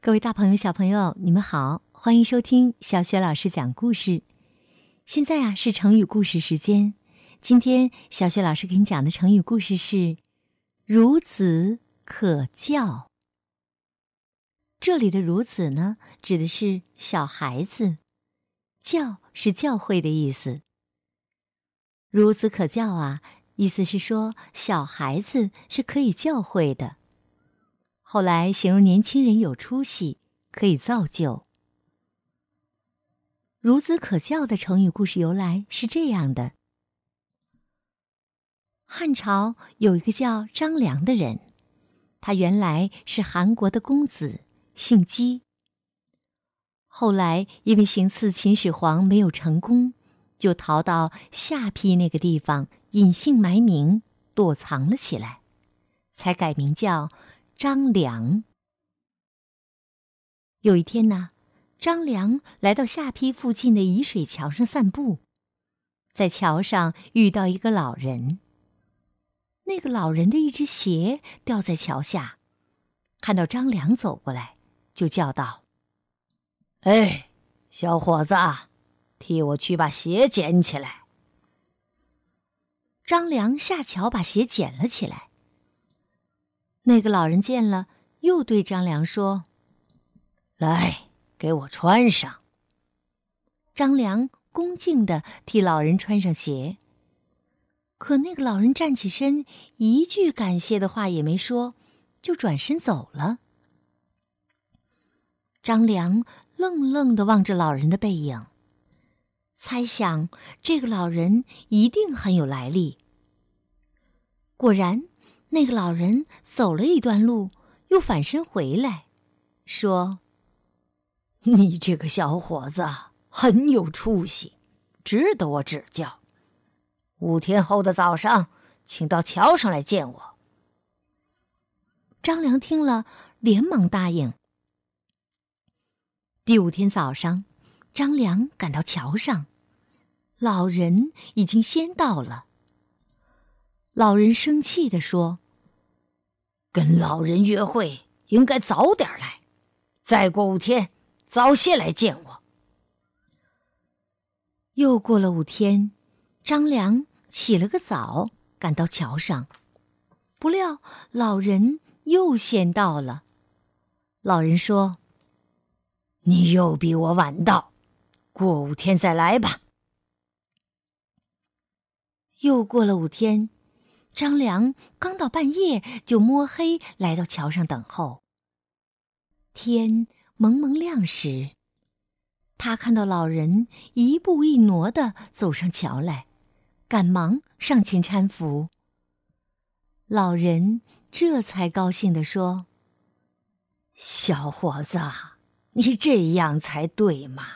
各位大朋友、小朋友，你们好，欢迎收听小雪老师讲故事。现在啊是成语故事时间，今天小雪老师给你讲的成语故事是“孺子可教”。这里的“孺子”呢，指的是小孩子，“教”是教会的意思。“孺子可教”啊，意思是说小孩子是可以教会的。后来形容年轻人有出息，可以造就。孺子可教的成语故事由来是这样的：汉朝有一个叫张良的人，他原来是韩国的公子，姓姬。后来因为行刺秦始皇没有成功，就逃到下邳那个地方，隐姓埋名躲藏了起来，才改名叫。张良。有一天呢，张良来到下邳附近的沂水桥上散步，在桥上遇到一个老人。那个老人的一只鞋掉在桥下，看到张良走过来，就叫道：“哎，小伙子，替我去把鞋捡起来。”张良下桥把鞋捡了起来。那个老人见了，又对张良说：“来，给我穿上。”张良恭敬的替老人穿上鞋。可那个老人站起身，一句感谢的话也没说，就转身走了。张良愣愣的望着老人的背影，猜想这个老人一定很有来历。果然。那个老人走了一段路，又返身回来，说：“你这个小伙子很有出息，值得我指教。五天后的早上，请到桥上来见我。”张良听了，连忙答应。第五天早上，张良赶到桥上，老人已经先到了。老人生气地说：“跟老人约会应该早点来，再过五天早些来见我。”又过了五天，张良起了个早，赶到桥上，不料老人又先到了。老人说：“你又比我晚到，过五天再来吧。”又过了五天。张良刚到半夜，就摸黑来到桥上等候。天蒙蒙亮时，他看到老人一步一挪的走上桥来，赶忙上前搀扶。老人这才高兴地说：“小伙子，你这样才对嘛。”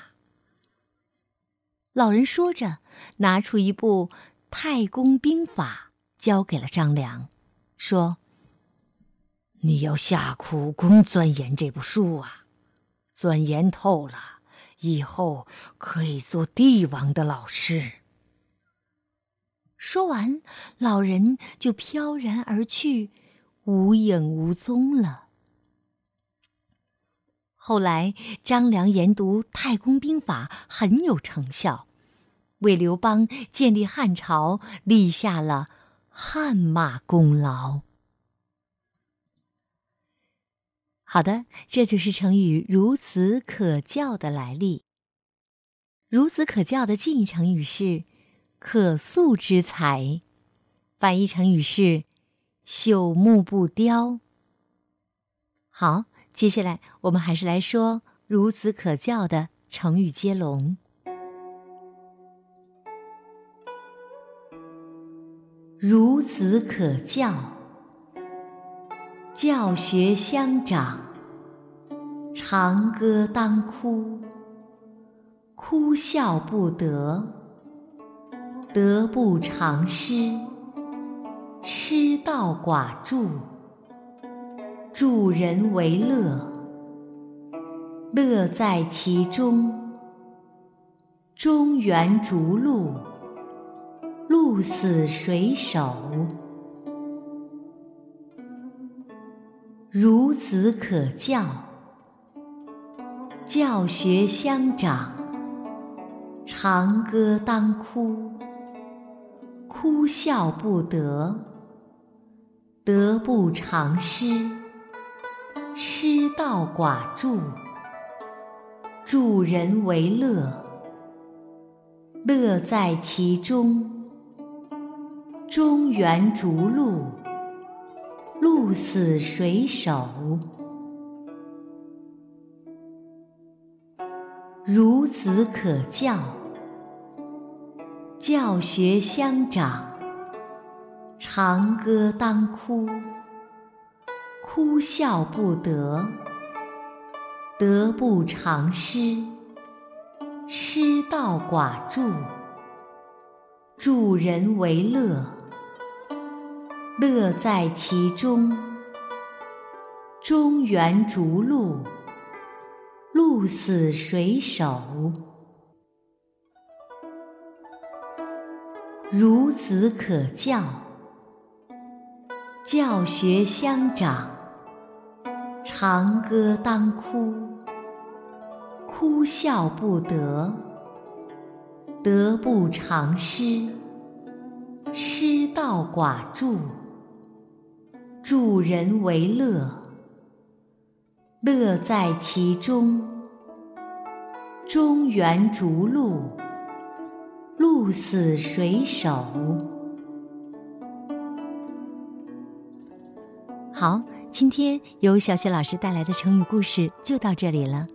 老人说着，拿出一部《太公兵法》。交给了张良，说：“你要下苦功钻研这部书啊，钻研透了，以后可以做帝王的老师。”说完，老人就飘然而去，无影无踪了。后来，张良研读《太公兵法》很有成效，为刘邦建立汉朝立下了。汗马功劳。好的，这就是成语“孺子可教”的来历。孺子可教的近义成语是“可塑之才”，反义成语是“朽木不雕”。好，接下来我们还是来说“孺子可教”的成语接龙。孺子可教，教学相长。长歌当哭，哭笑不得。得不偿失，失道寡助。助人为乐，乐在其中。中原逐鹿。鹿死谁手？孺子可教，教学相长，长歌当哭，哭笑不得，得不偿失，失道寡助，助人为乐，乐在其中，中原逐鹿，鹿死谁手？孺子可教，教学相长。长歌当哭，哭笑不得，得不偿失，失道寡助，助人为乐，乐在其中，中原逐鹿。鹿死谁手？孺子可教，教学相长。长歌当哭，哭笑不得，得不偿失，失道寡助，助人为乐。乐在其中，中原逐鹿，鹿死谁手？好，今天由小雪老师带来的成语故事就到这里了。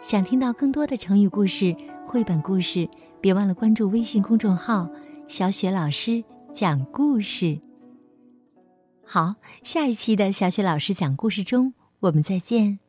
想听到更多的成语故事、绘本故事，别忘了关注微信公众号“小雪老师讲故事”。好，下一期的小雪老师讲故事中，我们再见。